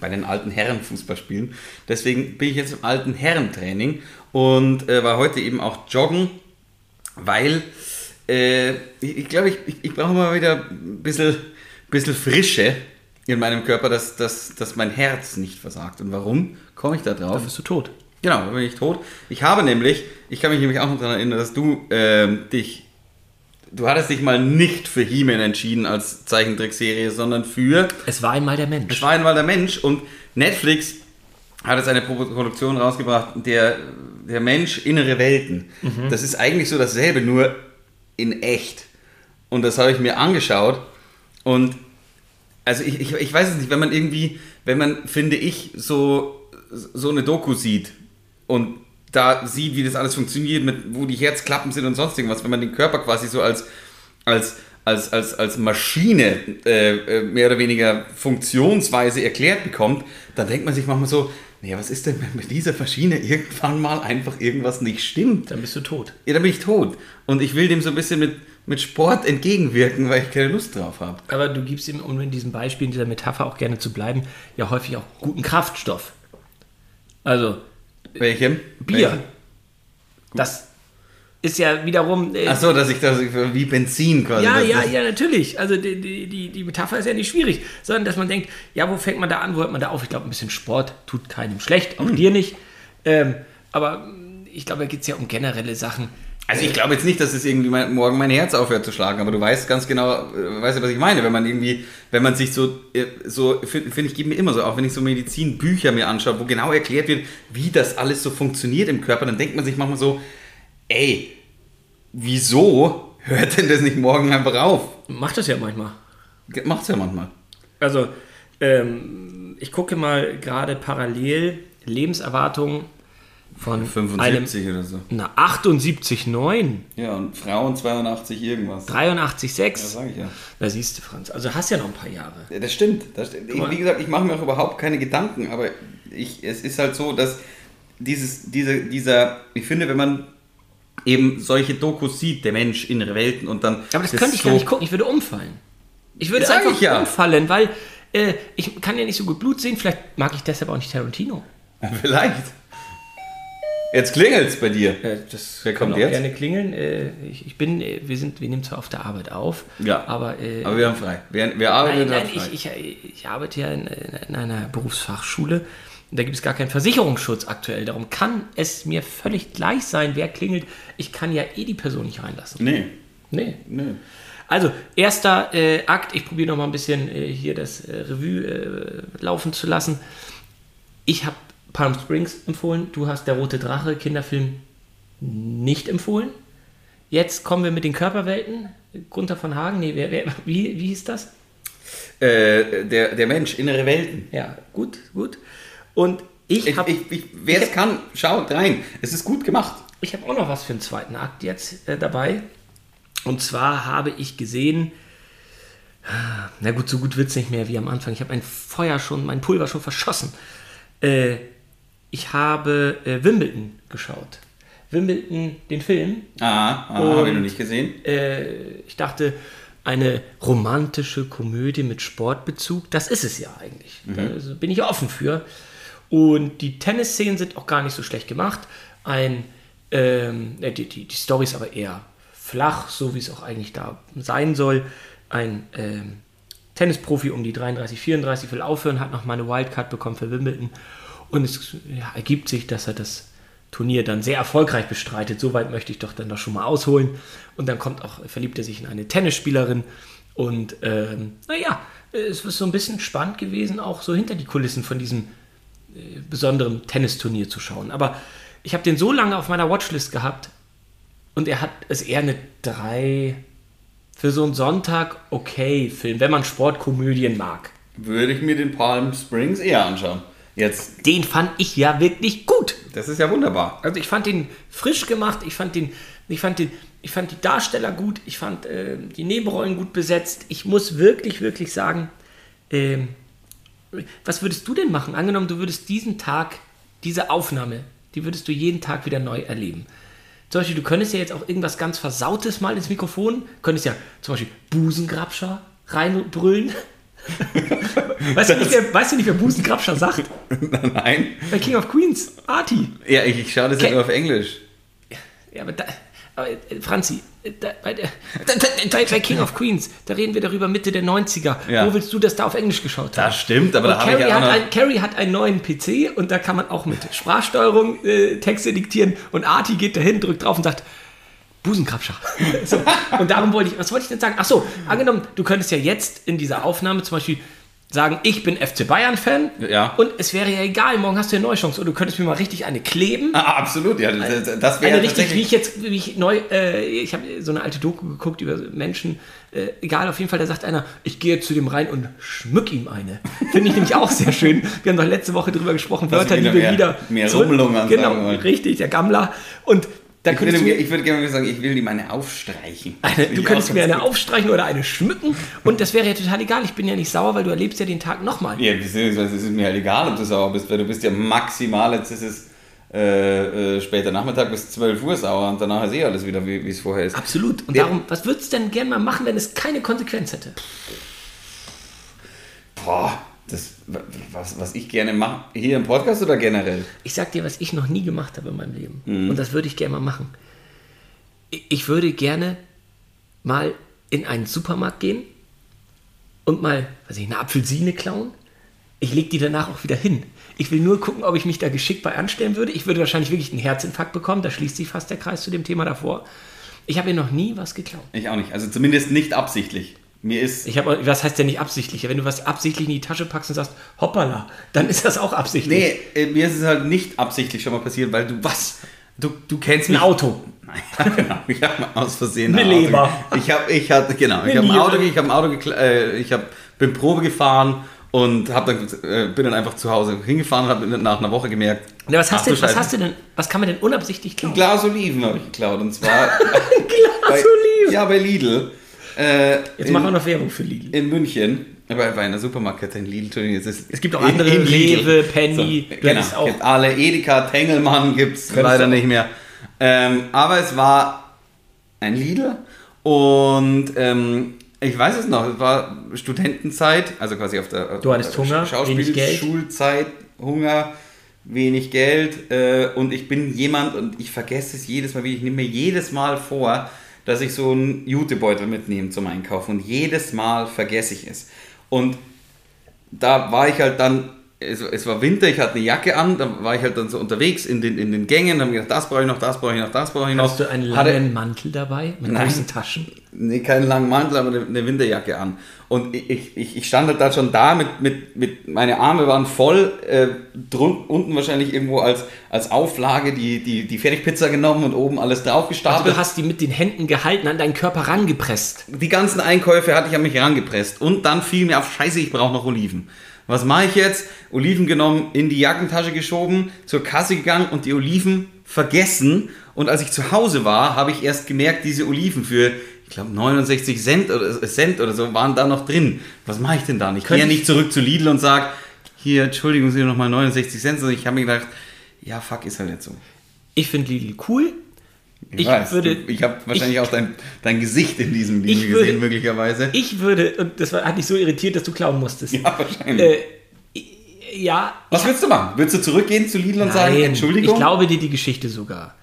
bei den alten Herren Fußball spielen. Deswegen bin ich jetzt im alten Herrentraining und äh, war heute eben auch joggen, weil äh, ich, glaube, ich, ich, ich brauche mal wieder ein bisschen, bisschen Frische in meinem Körper, dass, dass, dass mein Herz nicht versagt. Und warum komme ich da drauf? Dann bist du tot. Genau, da bin ich tot. Ich habe nämlich, ich kann mich nämlich auch noch daran erinnern, dass du ähm, dich, du hattest dich mal nicht für He-Man entschieden als Zeichentrickserie, sondern für Es war einmal der Es Mensch. war einmal der Mensch und Netflix hat jetzt eine Pro- Produktion rausgebracht, der, der Mensch innere Welten. Das ist eigentlich so dasselbe, nur in echt. Und das habe ich mir angeschaut und also ich, ich, ich weiß es nicht, wenn man irgendwie, wenn man, finde ich, so, so eine Doku sieht und da sieht, wie das alles funktioniert, mit, wo die Herzklappen sind und sonst irgendwas, wenn man den Körper quasi so als, als, als, als, als Maschine äh, äh, mehr oder weniger funktionsweise erklärt bekommt, dann denkt man sich manchmal so, naja, was ist denn, wenn mit dieser Maschine irgendwann mal einfach irgendwas nicht stimmt? Dann bist du tot. Ja, dann bin ich tot. Und ich will dem so ein bisschen mit, mit Sport entgegenwirken, weil ich keine Lust drauf habe. Aber du gibst ihm, um in diesem Beispiel, in dieser Metapher auch gerne zu bleiben, ja häufig auch guten Kraftstoff. Also, Welchem? Bier. Das ist ja wiederum. Äh, Achso, dass ich das wie Benzin quasi. ja, ja, ja, natürlich. Also die, die, die, Metapher ist ja nicht schwierig, sondern dass man denkt, ja, wo fängt man da an, wo hört man da auf? Ich glaube, ein bisschen Sport tut keinem schlecht, Hm. auch dir nicht. Ähm, aber ich glaube, da geht es ja um generelle Sachen. Also ich glaube jetzt nicht, dass es irgendwie mein, morgen mein Herz aufhört zu schlagen, aber du weißt ganz genau, äh, weißt du, was ich meine, wenn man irgendwie, wenn man sich so, äh, so finde find ich, geht mir immer so, auch wenn ich so Medizinbücher mir anschaue, wo genau erklärt wird, wie das alles so funktioniert im Körper, dann denkt man sich manchmal so, ey, wieso hört denn das nicht morgen einfach auf? Macht das ja manchmal. Macht's ja manchmal. Also, ähm, ich gucke mal gerade parallel Lebenserwartung von 75 oder so. einem, na, 78,9, Ja, und Frauen 82 irgendwas. 83,6. Ja, sag ich ja. Da siehst du, Franz. Also hast ja noch ein paar Jahre. Ja, Das stimmt. Das stimmt. Ich, wie gesagt, ich mache mir auch überhaupt keine Gedanken, aber ich, es ist halt so, dass dieses, diese, dieser, ich finde, wenn man eben solche Dokus sieht, der Mensch, innere Welten und dann. Aber das, könnte ich gar nicht gucken, ich würde umfallen. Ich würde einfach ich ja. umfallen, weil äh, ich kann ja nicht so gut Blut sehen, vielleicht mag ich deshalb auch nicht Tarantino. Vielleicht. Jetzt klingelt's bei dir. Äh, das Wer kann kommt auch jetzt? gerne klingeln. Äh, ich, ich bin, äh, wir sind, wir nehmen zwar auf der Arbeit auf, Ja. aber, äh, Aber wir haben frei. Wer, wer arbeitet, nein, nein, frei. ich, ich, ich arbeite ja in, in einer Berufsfachschule da gibt es gar keinen Versicherungsschutz aktuell. Darum kann es mir völlig gleich sein, wer klingelt. Ich kann ja eh die Person nicht reinlassen. nee, Nee. nee. Also, erster äh, Akt. Ich probiere noch mal ein bisschen äh, hier das Revue laufen zu lassen. Ich habe Palm Springs empfohlen. Du hast Der Rote Drache, Kinderfilm, nicht empfohlen. Jetzt kommen wir mit den Körperwelten. Gunther von Hagen, nee, wer, wer, wie, wie hieß das? Äh, der, der Mensch, innere Welten. Ja, gut, gut. Und ich habe wer es kann, schaut rein. Es ist gut gemacht. Ich habe auch noch was für den zweiten Akt jetzt äh, dabei. Und zwar habe ich gesehen, na gut, so gut wird es nicht mehr wie am Anfang. Ich habe mein Feuer schon, mein Pulver schon verschossen. Äh, ich habe äh, Wimbledon geschaut. Wimbledon, den Film. Ah, ah habe ich noch nicht gesehen. Äh, ich dachte, eine romantische Komödie mit Sportbezug, das ist es ja eigentlich. Da also bin ich offen für. Und die Tennisszenen sind auch gar nicht so schlecht gemacht. Ein, ähm, äh, die, die, die Story ist aber eher flach, so wie es auch eigentlich da sein soll. Ein ähm, Tennisprofi um die 33, 34 will aufhören, hat noch mal eine Wildcard bekommen für Wimbledon. Und es ja, ergibt sich, dass er das Turnier dann sehr erfolgreich bestreitet. Soweit möchte ich doch dann doch schon mal ausholen. Und dann kommt auch, verliebt er sich in eine Tennisspielerin. Und ähm, naja, es ist so ein bisschen spannend gewesen, auch so hinter die Kulissen von diesem äh, besonderen Tennisturnier zu schauen. Aber ich habe den so lange auf meiner Watchlist gehabt und er hat es eher eine 3 für so einen Sonntag okay Film, wenn man Sportkomödien mag. Würde ich mir den Palm Springs eher anschauen. Jetzt, Den fand ich ja wirklich gut. das ist ja wunderbar. Also ich fand den frisch gemacht, ich fand den, ich fand den, ich fand die Darsteller gut, ich fand äh, die Nebenrollen gut besetzt. Ich muss wirklich, wirklich sagen, ähm, was würdest du denn machen? Angenommen, du würdest diesen Tag, diese Aufnahme, die würdest du jeden Tag wieder neu erleben. Zum Beispiel, du könntest ja jetzt auch irgendwas ganz Versautes mal ins Mikrofon, könntest ja zum Beispiel Busengrabscher reinbrüllen. [LAUGHS] weißt, du nicht, wer, weißt du nicht, wer Busengrabscher sagt? [LAUGHS] Nein. Bei King of Queens, Artie. Ja, ich, ich schaue das ja nur auf Englisch. Ja, aber, da, aber äh, Franzi, äh, da, bei, der, bei, bei King of Queens, da reden wir darüber Mitte der 90er. Ja. Wo willst du das da auf Englisch geschaut haben? Das stimmt, aber Und da habe ich Carrie, ja hat ein, Carrie hat einen neuen PC und da kann man auch mit Sprachsteuerung äh, Texte diktieren und Arti geht dahin, drückt drauf und sagt, Busenkrabscher. [LAUGHS] so. Und darum wollte ich, was wollte ich denn sagen? Ach so, angenommen, du könntest ja jetzt in dieser Aufnahme zum Beispiel sagen, ich bin FC Bayern-Fan Ja. und es wäre ja egal, morgen hast du eine neue Chance und du könntest mir mal richtig eine kleben. Ah, absolut, ja. Das, das wäre Eine richtig, wie ich jetzt, wie ich neu, äh, ich habe so eine alte Doku geguckt über Menschen, äh, egal, auf jeden Fall, da sagt einer, ich gehe zu dem rein und schmück ihm eine. Finde ich nämlich auch sehr schön. Wir haben doch letzte Woche drüber gesprochen, Wörter, die wieder wir mehr- wieder... mehr zurück- Rumlungern Genau, richtig, der Gammler. Und da Ich würde, du... ich würde gerne mal sagen, ich will ihm eine aufstreichen. Eine, du könntest mir eine gut. aufstreichen oder eine schmücken und das wäre ja total egal. Ich bin ja nicht sauer, weil du erlebst ja den Tag nochmal. Ja, beziehungsweise es ist mir halt egal, ob du sauer bist, weil du bist ja maximal, jetzt ist es äh, äh, später Nachmittag bis 12 Uhr sauer und danach ist eh alles wieder, wie wie es vorher ist. Absolut. Und Ja. darum, was würdest du denn gerne mal machen, wenn es keine Konsequenz hätte? Boah, Das, was, was ich gerne mache, hier im Podcast oder generell? Ich sag dir, was ich noch nie gemacht habe in meinem Leben. Mhm. Und das würde ich gerne mal machen. Ich- würde gerne mal in einen Supermarkt gehen und mal, weiß ich, eine Apfelsine klauen. Ich lege die danach auch wieder hin. Ich will nur gucken, ob ich mich da geschickt bei anstellen würde. Ich würde wahrscheinlich wirklich einen Herzinfarkt bekommen. Da schließt sich fast der Kreis zu dem Thema davor. Ich habe mir noch nie was geklaut. Ich auch nicht. Also zumindest nicht absichtlich. Mir ist. Ich habe, was heißt denn nicht absichtlich? Wenn du was absichtlich in die Tasche packst und sagst, hoppala, dann ist das auch absichtlich. Nee, äh, mir ist es halt nicht absichtlich schon mal passiert, weil du. Was? Du, du kennst Ein mich. Auto. Nein, [LAUGHS] genau. Ich habe aus Versehen Eine ein Leber. Ich habe, ich hatte, genau. Ich habe ein. Auto, ich habe ein Auto, äh, ich habe, bin Probe gefahren und hab dann, äh, bin dann einfach zu Hause hingefahren und habe nach einer Woche gemerkt. Na, was, hast ach du, was hast du denn, was kann man denn unabsichtlich Ein klauen? Glas Oliven habe ich geklaut und zwar [LAUGHS] Glas bei, Oliven. ja bei Lidl. Äh, Jetzt in, machen wir noch Werbung für Lidl. in München. Aber bei einer Supermarktkette in Lidl. Entschuldigung, ist Es gibt auch andere, Rewe, Penny, du genau, auch- gibt alle. Edeka, Tengelmann gibt es leider nicht mehr. Ähm, aber es war ein Lidl und ähm, ich weiß es noch, es war Studentenzeit, also quasi auf der Du hattest Hunger, wenig Geld. Schulzeit, Hunger, wenig Geld äh, und ich bin jemand und ich vergesse es jedes Mal, wie ich nehme mir jedes Mal vor, dass ich so einen Jutebeutel mitnehme zum Einkaufen und jedes Mal vergesse ich es. Und da war ich halt dann, es, es war Winter, ich hatte eine Jacke an, da war ich halt dann so unterwegs in den, in den Gängen, habe mir gedacht, das brauche ich noch, das brauche ich noch, das brauche ich noch. Hast du einen Hatte- langen Mantel dabei mit Nein. großen Taschen? Nee, keinen langen Mantel, aber eine, eine Winterjacke an. Und ich, ich, ich stand halt da schon da mit, mit, mit meine Arme waren voll, äh, drun, unten wahrscheinlich irgendwo als, als Auflage die, die, die Fertigpizza genommen und oben alles Also draufgestapelt. du hast die mit den Händen gehalten, an deinen Körper rangepresst. die ganzen Einkäufe hatte ich an mich herangepresst. Und dann fiel mir auf, scheiße, ich brauche noch Oliven. Was mache ich jetzt? Oliven genommen, in die Jackentasche geschoben, zur Kasse gegangen und die Oliven vergessen. Und als ich zu Hause war, habe ich erst gemerkt, diese Oliven für, ich glaube, 69 Cent oder, Cent oder so waren da noch drin. Was mache ich denn dann? Ich gehe ja ich- nicht zurück zu Lidl und sage, hier, Entschuldigung, sind nochmal 69 Cent. Sondern ich habe mir gedacht, ja, fuck, ist halt nicht so. Ich finde Lidl cool. Ich weiß, würde- du- ich habe wahrscheinlich ich- auch dein, dein Gesicht in diesem Lidl Ich würde- gesehen, möglicherweise. Ich würde, und das war, hat dich so irritiert, dass du klauen musstest. ja, wahrscheinlich. Äh, ja. Was würdest du machen? Würdest du zurückgehen zu Lidl und sagen, Nein, Entschuldigung? Ich glaube dir die Geschichte sogar.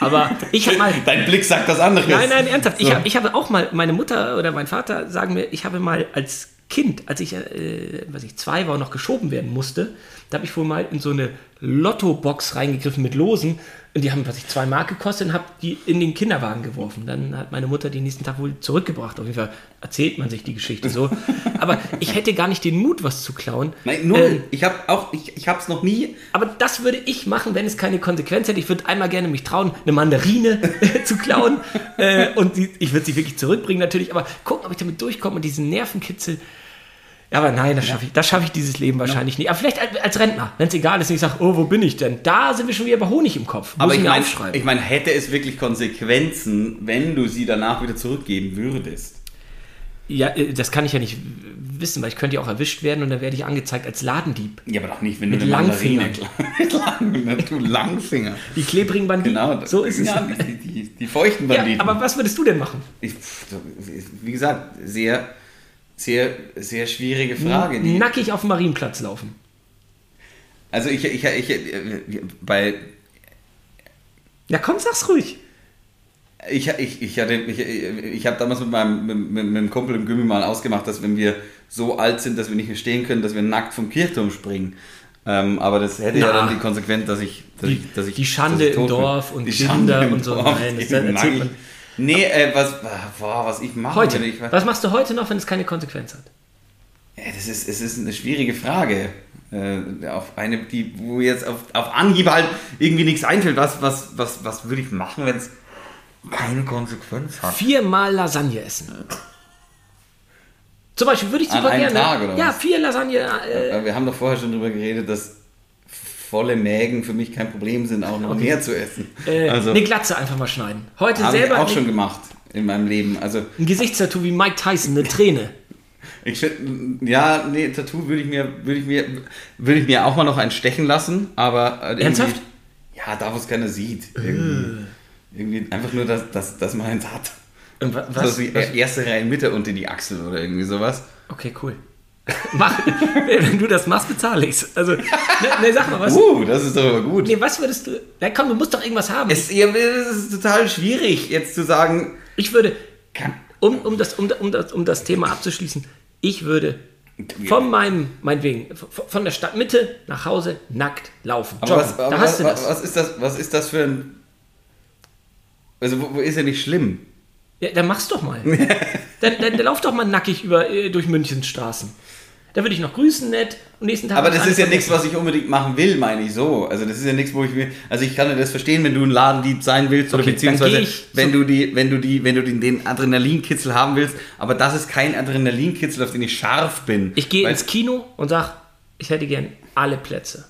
Aber ich habe mal. [LAUGHS] Dein Blick sagt das anderes. Nein, nein, ernsthaft. Ich, So. hab, ich habe auch mal, meine Mutter oder mein Vater sagen mir, ich habe mal als Kind, als ich, äh, was ich zwei war und noch geschoben werden musste, da habe ich wohl mal in so eine Lottobox reingegriffen mit Losen und die haben, was ich, zwei Mark gekostet und habe die in den Kinderwagen geworfen. Dann hat meine Mutter die nächsten Tag wohl zurückgebracht. Auf jeden Fall erzählt man sich die Geschichte so. [LAUGHS] Aber ich hätte gar nicht den Mut, was zu klauen. Nein, null. Ähm, ich habe auch, ich, ich habe es noch nie. aber das würde ich machen, wenn es keine Konsequenz hätte. Ich würde einmal gerne mich trauen, eine Mandarine [LAUGHS] zu klauen. Äh, und die, ich würde sie wirklich zurückbringen natürlich. Aber gucken, ob ich damit durchkomme und diesen Nervenkitzel. Ja, aber nein, das schaffe ich, das schaffe ich dieses Leben wahrscheinlich nicht. Aber vielleicht als, Rentner, wenn es egal ist und ich sage, oh, wo bin ich denn? Da sind wir schon wieder bei Honig im Kopf. Muss Aber ich meine, ich mein, hätte es wirklich Konsequenzen, wenn du sie danach wieder zurückgeben würdest? ja, äh, das kann ich ja nicht wissen, weil ich könnte ja auch erwischt werden und dann werde ich angezeigt als Ladendieb. Ja, aber doch nicht, wenn Mit du eine Langfingern. Mandarine [LAUGHS] Mit. Du Langfinger. Die klebrigen Banditen. Genau. So ist [LAUGHS] es. Ja, die, die, die feuchten Ja, Banditen. aber was würdest du denn machen? ich, wie gesagt, sehr, sehr, sehr schwierige Frage. Die, Nackig auf dem Marienplatz laufen. also ich, ich, ich, ich bei Ja, komm, sag's ruhig. Ich, ich, ich, hatte- ich, ich habe damals mit meinem mit, mit, mit Kumpel im Gimmi mal ausgemacht, dass wenn wir so alt sind, dass wir nicht mehr stehen können, dass wir nackt vom Kirchturm springen. Ähm, aber das hätte ja Na. dann die Konsequenz, dass ich, dass Die- ich, dass ich die Schande ich im tot bin. Dorf und Die Kinder Schande und so. Dorf, Nein, das- erzählt man- Nee, äh, was, boah, was ich mache. Heute. Ich, Was machst du heute noch, wenn es keine Konsequenz hat? Ja, das ist, es ist eine schwierige Frage. Äh, auf eine, die, wo jetzt auf, auf Anhieb halt irgendwie nichts einfällt. Was, was, was, was würde ich machen, wenn es keine Konsequenz hat? Viermal Lasagne essen. Zum Beispiel würde ich An super einem gerne. Tag, oder ja, was? vier Lasagne. Äh, wir haben doch vorher schon darüber geredet, dass volle Mägen für mich kein Problem sind, auch noch mehr zu essen. äh, also eine Glatze einfach mal schneiden. Heute habe ich selber auch ne- schon gemacht in meinem Leben. Also ein Gesichtstattoo wie Mike Tyson, eine Träne. [LAUGHS] ich ja, nee, Tattoo würde ich mir, würde ich mir, würde ich mir auch mal noch einen stechen lassen, aber äh, Ernsthaft? Ja, da wo es keiner sieht. Irgendwie, irgendwie einfach nur, dass, dass, dass man eins hat. Und wa- Was? was? die was? erste Reihe Mitte unter die Achsel oder irgendwie sowas. Okay, cool. [LAUGHS] Mach, wenn du das machst, bezahle ich's. Also, ne, ne, sag mal, was, Uh, das ist doch aber gut. nee, was würdest du, na komm, du musst doch irgendwas haben. Es, es ist total schwierig, jetzt zu sagen, Ich würde, um, um, das, um, um, das, um das Thema abzuschließen, ich würde von meinem, meinetwegen, von der Stadtmitte nach Hause nackt laufen. aber, Joggen. was, aber da was, hast du das. was ist das, was ist das für ein, also wo, wo ist ja nicht schlimm? Ja, dann mach's doch mal. [LAUGHS] dann, dann, dann lauf doch mal nackig über, äh, durch Münchens Straßen. Da würde ich noch grüßen nett und nächsten Tag. Aber das ist ja nichts, was ich unbedingt machen will, meine ich so. Also das ist ja nichts, wo ich mir, also ich kann ja das verstehen, wenn du ein Ladendieb sein willst oder Okay, beziehungsweise wenn du die, wenn du die, wenn du den, den Adrenalinkitzel haben willst. Aber das ist kein Adrenalinkitzel, auf den ich scharf bin. Ich gehe ins Kino und sag, ich hätte gern alle Plätze.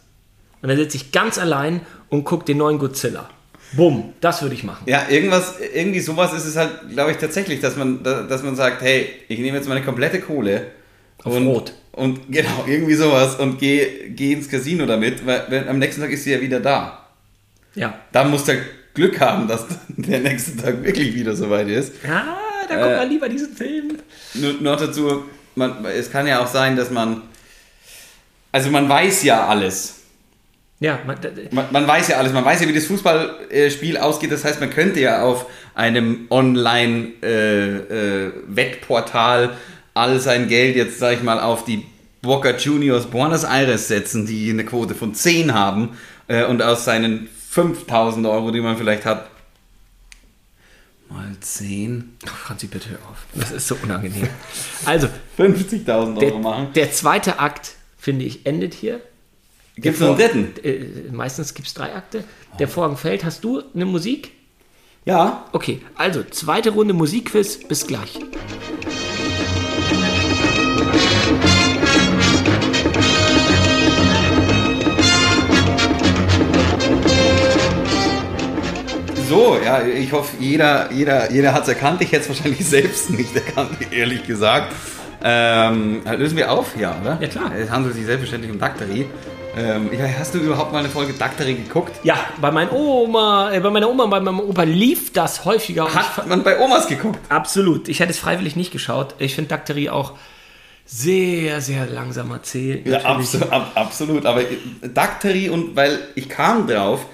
Und dann sitze ich ganz allein und gucke den neuen Godzilla. Bumm, das würde ich machen. Ja, irgendwas, irgendwie sowas ist es halt, glaube ich, tatsächlich, dass man, da- dass man sagt, hey, ich nehme jetzt meine komplette Kohle Auf und, Rot. und genau, irgendwie sowas und gehe geh ins Casino damit, weil, weil am nächsten Tag ist sie ja wieder da. Ja. Da muss der Glück haben, dass [LAUGHS] der nächste Tag wirklich wieder soweit ist. Ja, da guckt man lieber diesen Film. Nur noch dazu, man, es kann ja auch sein, dass man, also man weiß ja alles. Ja, man, Man, man weiß ja alles, man weiß ja, wie das Fußballspiel ausgeht. Das heißt, man könnte ja auf einem Online-Wettportal all sein Geld jetzt, sag ich mal, auf die Boca Juniors Buenos Aires setzen, die eine Quote von 10 haben äh, und aus seinen 5000 Euro, die man vielleicht hat, mal 10, Oh, Franzi, bitte hör auf. Das ist so unangenehm. [LAUGHS] Also, 50.000 Euro der, machen. der zweite Akt, finde ich, endet hier. Gibt es noch einen dritten? Äh, meistens gibt es drei Akte. Der Vorhang fällt. Hast du eine Musik? Ja. Okay, also zweite Runde Musikquiz. Bis gleich. So, ja, ich hoffe, jeder, jeder, jeder hat es erkannt. Ich hätte es wahrscheinlich [LAUGHS] selbst nicht erkannt, ehrlich gesagt. Ähm, lösen wir auf? Ja, oder? Ja, klar. Es handelt sich selbstverständlich um Daktari. Ähm, hast du überhaupt mal eine Folge Daktari geguckt? Ja, bei meiner Oma, äh, bei meiner Oma, bei meinem Opa lief das häufiger. Hat man bei Omas geguckt? Absolut. Ich hätte es freiwillig nicht geschaut. Ich finde Dakterie auch sehr, sehr langsam erzählt. Ja, absolut, ab, absolut. Aber Daktari und weil ich kam drauf,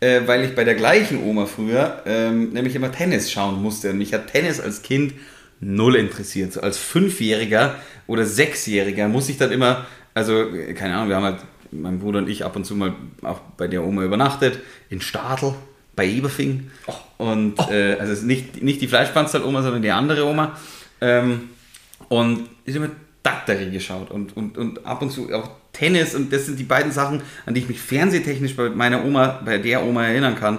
äh, weil ich bei der gleichen Oma früher ähm, nämlich immer Tennis schauen musste. Und mich hat Tennis als Kind null interessiert. So als Fünfjähriger oder Sechsjähriger muss ich dann immer, also äh, keine Ahnung, wir haben halt, mein Bruder und ich ab und zu mal auch bei der Oma übernachtet, in Stadl, bei Eberfing. Und äh, also es ist nicht, nicht die Fleischpanzerl-Oma, sondern die andere Oma. Ähm, und ich habe immer Daktari geschaut und, und, und ab und zu auch Tennis und das sind die beiden Sachen, an die ich mich fernsehtechnisch bei meiner Oma, bei der Oma erinnern kann,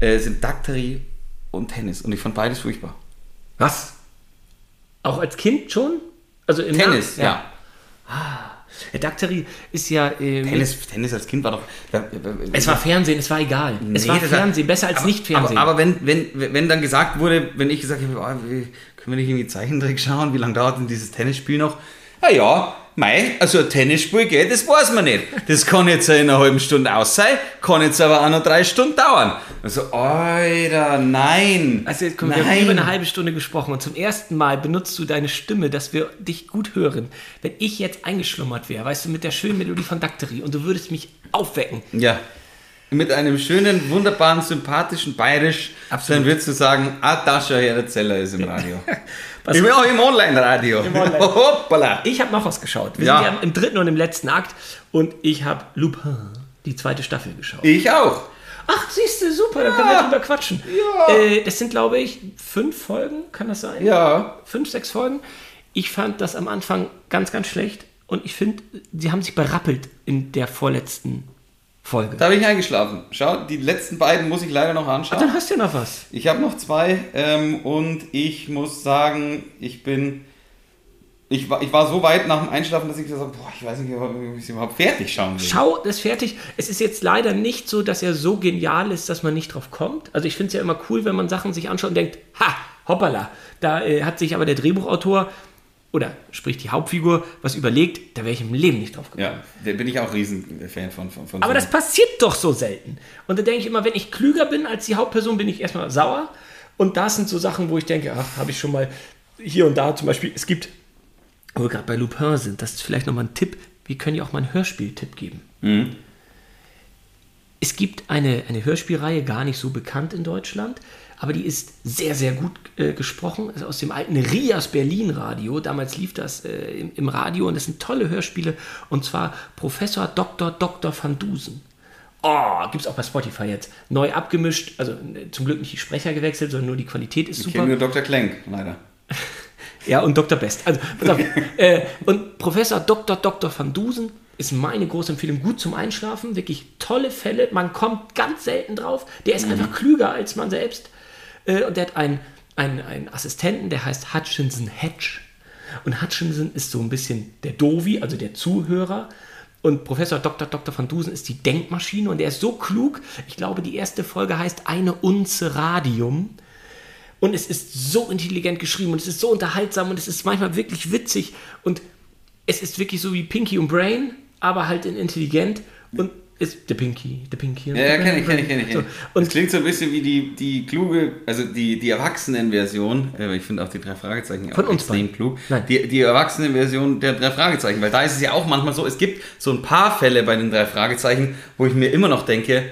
äh, sind Daktari und Tennis und ich fand beides furchtbar. Was? Auch als Kind schon? Also im Tennis, Nach- ja. Ja, Dakterie ist ja. ähm, Tennis, Tennis als Kind war doch. Es war Fernsehen, es war egal. es Nee, war das war- Fernsehen, besser als aber, nicht Fernsehen. Aber, aber wenn, wenn, wenn dann gesagt wurde, wenn ich gesagt habe, oh, können wir nicht irgendwie Zeichentrick schauen, wie lange dauert denn dieses Tennisspiel noch? Ja, ja, mei, also ein Tennisspiel geht, das weiß man nicht. Das kann jetzt in einer halben Stunde aus sein, kann jetzt aber auch noch drei Stunden dauern. Also, Alter, nein. also jetzt kommen wir haben über eine halbe Stunde gesprochen und zum ersten Mal benutzt du deine Stimme, dass wir dich gut hören. Wenn ich jetzt eingeschlummert wäre, weißt du, mit der schönen Melodie von Dakterie und du würdest mich aufwecken. Ja. Mit einem schönen, wunderbaren, sympathischen Bayerisch, Absolut. dann würdest du sagen, ah, da schon Herr Zeller ist im Radio. [LAUGHS] Was- ich bin auch im Online-Radio. Online. [LAUGHS] Hoppala. Ich habe noch was geschaut. Wir Ja. sind ja im dritten und im letzten Akt und ich habe Lupin, die zweite Staffel geschaut. Ich auch. Ach, siehst du, super, dann können wir drüber quatschen. Ja. Äh, das sind, glaube ich, fünf Folgen, kann das sein? Ja. Fünf, sechs Folgen. Ich fand das am Anfang ganz, ganz schlecht und ich finde, sie haben sich berappelt in der vorletzten Folge. Da bin ich eingeschlafen. Schau, die letzten beiden muss ich leider noch anschauen. Dann hast du ja noch was. Ich habe noch zwei ähm, und ich muss sagen, ich bin. Ich war, ich war so weit nach dem Einschlafen, dass ich gesagt habe, boah, ich weiß nicht, ob ich es überhaupt fertig schauen will. Schau, das ist fertig. Es ist jetzt leider nicht so, dass er so genial ist, dass man nicht drauf kommt. Also ich finde es ja immer cool, wenn man Sachen sich anschaut und denkt, ha, hoppala. Da äh, hat sich aber der Drehbuchautor oder sprich die Hauptfigur was überlegt, da wäre ich im Leben nicht drauf gekommen. Ja, da bin ich auch Riesenfan von. von, von Aber so- das passiert doch so selten. Und da denke ich immer, wenn ich klüger bin als die Hauptperson, bin ich erstmal sauer. Und das sind so Sachen, wo ich denke, ach, habe ich schon mal hier und da zum Beispiel, es gibt wo wir gerade bei Lupin sind, das ist vielleicht nochmal ein Tipp. Wir können ja auch mal einen Hörspiel-Tipp geben. Es gibt eine, eine Hörspielreihe, gar nicht so bekannt in Deutschland, aber die ist sehr, sehr gut äh, gesprochen. Ist aus dem alten Rias Berlin Radio. Damals lief das äh, im, im Radio und das sind tolle Hörspiele. Und zwar Professor Dr. Dr. van Dusen. Oh, gibt es auch bei Spotify jetzt. Neu abgemischt, also äh, zum Glück nicht die Sprecher gewechselt, sondern nur die Qualität ist Ich super. kenne nur Dr. Klenk, leider. [LAUGHS] Ja, und Dr. Best. Also, pass auf. [LAUGHS] äh, und Professor Dr. Dr. van Dusen ist meine große Empfehlung. Gut zum Einschlafen, wirklich tolle Fälle. Man kommt ganz selten drauf. Der ist einfach klüger als man selbst. Äh, und der hat einen, einen, einen Assistenten, der heißt Hutchinson Hedge. Und Hutchinson ist so ein bisschen der Dovi, also der Zuhörer. Und Professor Dr. Dr. van Dusen ist die Denkmaschine und er ist so klug. Ich glaube, die erste Folge heißt Eine Unze Radium. Und es ist so intelligent geschrieben und es ist so unterhaltsam und es ist manchmal wirklich witzig. Und es ist wirklich so wie Pinky und Brain, aber halt in intelligent. Und ist der Pinky, der Pinky. Ja, ja, kenne ich, kenne ich, kenne ich. So, und das klingt so ein bisschen wie die, die kluge, also die, die Erwachsenen-Version, äh, ich finde auch die drei Fragezeichen Von auch uns extrem beiden. klug. Nein. Die, die Erwachsenen-Version der drei Fragezeichen, weil da ist es ja auch manchmal so, es gibt so ein paar Fälle bei den drei Fragezeichen, wo ich mir immer noch denke,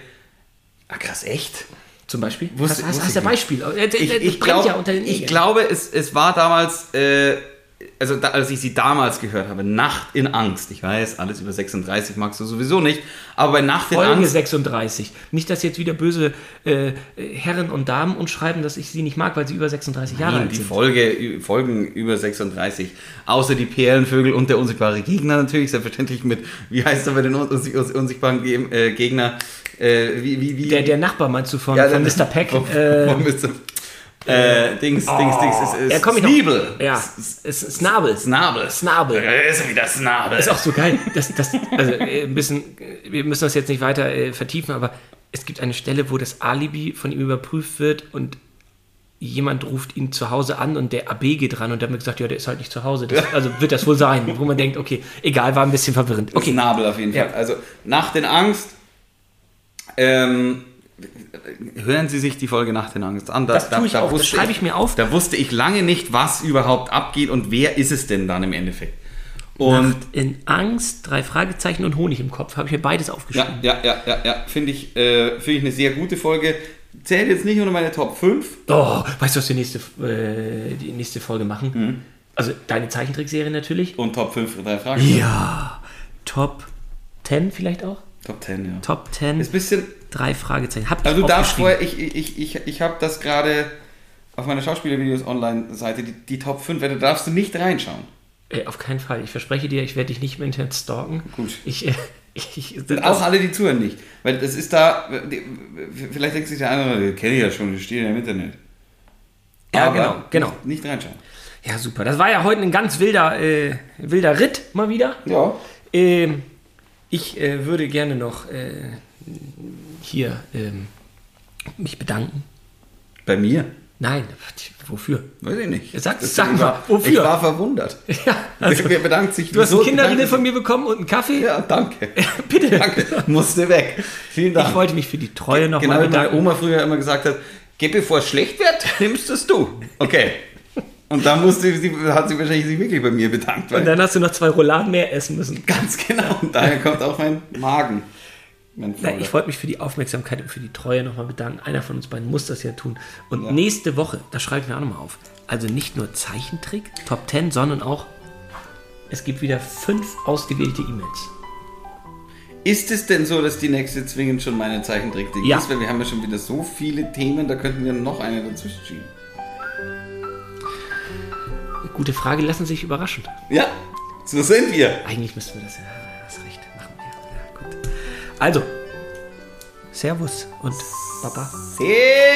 ah krass, echt? zum Beispiel. Wusste- hast hast, hast du ein Beispiel? Äh, äh, Ich, das ich, glaub, ja ich glaube, es, es war damals, äh, also da, als ich sie damals gehört habe, Nacht in Angst. Ich weiß, alles über 36 magst du sowieso nicht, aber bei Nacht in Folge Angst 36. Nicht, dass jetzt wieder böse äh, Herren und Damen uns schreiben, dass ich sie nicht mag, weil sie über 36 Jahre Nein, alt die sind. Folge, Folgen über 36. Außer die Perlenvögel und der unsichtbare Gegner natürlich, selbstverständlich mit, wie heißt er bei den un- uns- uns- unsichtbaren äh, Gegner? Äh, wie, wie, wie? Der, der Nachbar meinst du von, Ja, von der- Mr. [LAUGHS] Peck? Von, äh, von Mr. Äh, Dings, Dings, Dings, es ist ja, komm ich noch. Ja, es ist Snabel. Snabel. Snabel. Ist wieder Snabel. Ist auch so geil. Das, das, also ein bisschen, wir müssen das jetzt nicht weiter äh, vertiefen, aber es gibt eine Stelle, wo das Alibi von ihm überprüft wird und jemand ruft ihn zu Hause an und der AB geht ran und hat mir gesagt, ja, der ist halt nicht zu Hause. Das, also wird das wohl sein, wo man denkt, okay, egal, war ein bisschen verwirrend. Okay, Snabel auf jeden Fall. Ja. Also Nacht in Angst. Ähm, hören Sie sich die Folge Nacht in Angst an. Da, Das tue ich auch, das schreibe ich mir auf. Da wusste ich lange nicht, was überhaupt abgeht und wer ist es denn dann im Endeffekt. Und Nacht in Angst, drei Fragezeichen und Honig im Kopf. Habe ich mir beides aufgeschrieben. ja, ja, ja, ja, ja finde ich, äh, finde ich eine sehr gute Folge. Zählt jetzt nicht nur meine Top 5. Oh, weißt du, was wir nächste, äh, die nächste Folge machen? Mhm. Also deine Zeichentrickserie natürlich. Und Top 5 für drei Fragen. Ja, Top 10 vielleicht auch? Top 10, ja. Top 10, Ist ein bisschen, drei Fragezeichen. Hab ich also du darfst vorher, ich, ich, ich, ich habe das gerade auf meiner Schauspielervideos Online-Seite, die, die Top 5, da darfst du nicht reinschauen. Äh, auf keinen Fall. Ich verspreche dir, ich werde dich nicht im Internet stalken. Gut. Ich, äh, [LAUGHS] ich, ich Und auch alle, die zuhören, nicht. Weil das ist da, vielleicht denkt sich der eine, kenne ich ja schon, das steht ja im Internet. Ja, Aber genau, genau. Nicht, nicht reinschauen. Ja, super. Das war ja heute ein ganz wilder, äh, wilder Ritt mal wieder. Ja. Ähm, ich äh, würde gerne noch äh, hier ähm, mich bedanken. Bei mir? Nein, wofür? Weiß ich nicht. Sag- sag ich mal, war, wofür? Ich war verwundert. [LAUGHS] Ja, also, Wer bedankt sich? du hast einen Kinderriegel von mir bekommen und einen Kaffee. Ja, danke. [LAUGHS] Bitte. Danke. Musste weg. Vielen Dank. Ich wollte mich für die Treue noch genau mal wie meine bedanken. Oma früher immer gesagt hat, geh bevor es schlecht wird, [LAUGHS] nimmst es du. Okay. Und dann musste sie, hat sie wahrscheinlich sich wirklich bei mir bedankt. Und dann hast du noch zwei Rouladen mehr essen müssen. ganz genau. Und daher kommt auch mein Magen. Mein Na, ich wollte mich für die Aufmerksamkeit und für die Treue nochmal bedanken. Einer von uns beiden muss das ja tun. Und nächste Woche, das schreibe ich mir auch nochmal auf, also nicht nur Zeichentrick, Top 10, sondern auch, es gibt wieder fünf ausgewählte E-Mails. Ist es denn so, dass die nächste zwingend schon meine Zeichentrick-Ding Ja. ist? Weil wir haben ja schon wieder so viele Themen, da könnten wir noch eine dazwischen schieben. Gute Frage, lassen Sie sich überraschen. Ja, so sind wir. Eigentlich müssten wir das ja, hast recht, machen wir. Ja, gut. Also, Servus und Baba. Servus.